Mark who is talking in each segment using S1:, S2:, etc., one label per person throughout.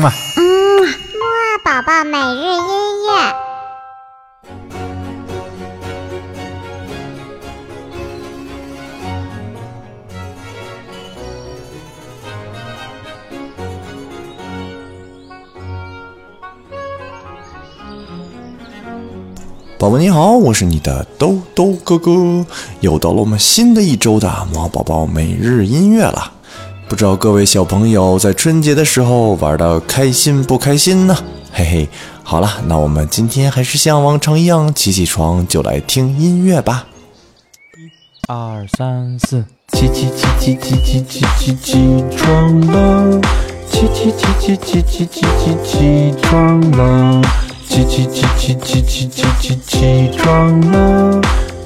S1: 嘛。
S2: 嗯，木二宝宝每日音乐。
S3: 宝宝你好，我是你的兜兜哥哥，又到了我们新的一周的毛宝宝每日音乐了。不知道各位小朋友在春节的时候玩的开心不开心呢？嘿嘿，好了，那我们今天还是像往常一样，起起床就来听音乐吧。
S1: 一、二、三、四，起起起起起起起起起床了，起起起起起起起起起床了。起起起起起起起起起床了，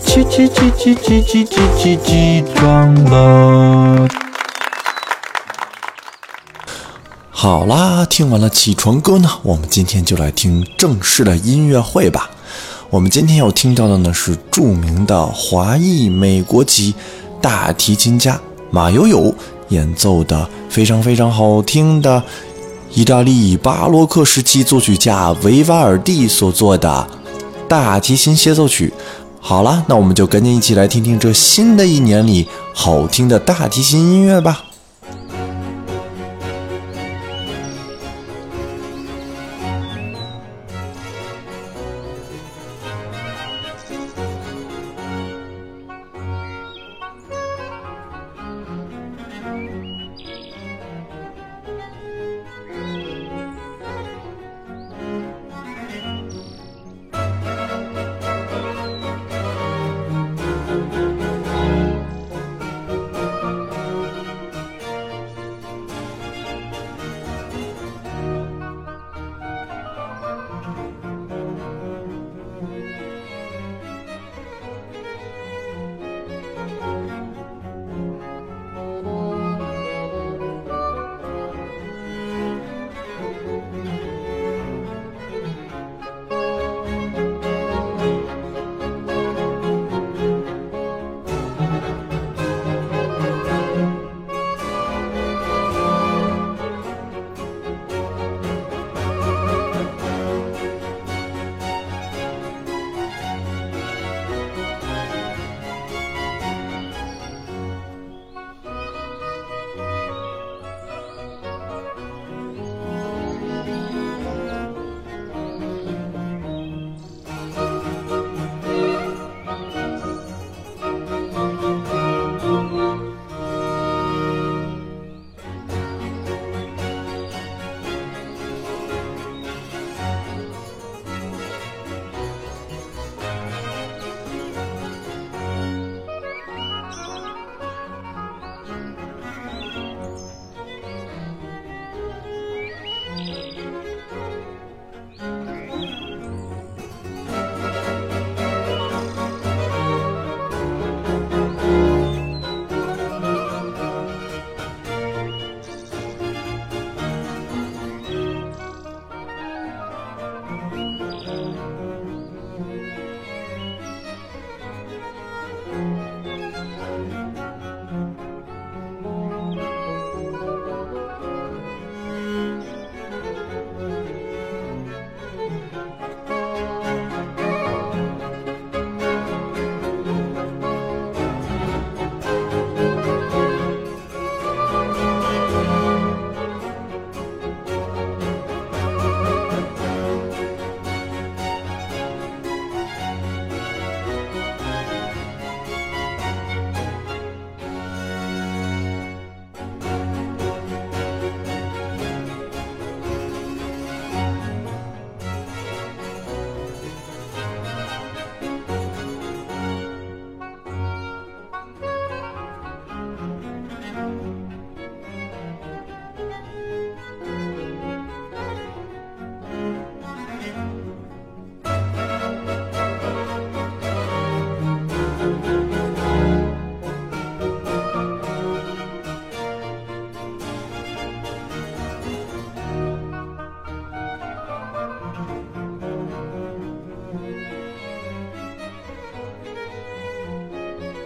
S1: 起起起起起起起起起床了。
S3: 好啦，听完了起床歌呢，我们今天就来听正式的音乐会吧。我们今天要听到的呢是著名的华裔美国籍大提琴家马友友演奏的非常非常好听的。意大利巴洛克时期作曲家维瓦尔第所作的大提琴协奏曲。好了，那我们就赶紧一起来听听这新的一年里好听的大提琴音乐吧。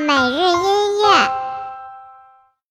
S3: 每日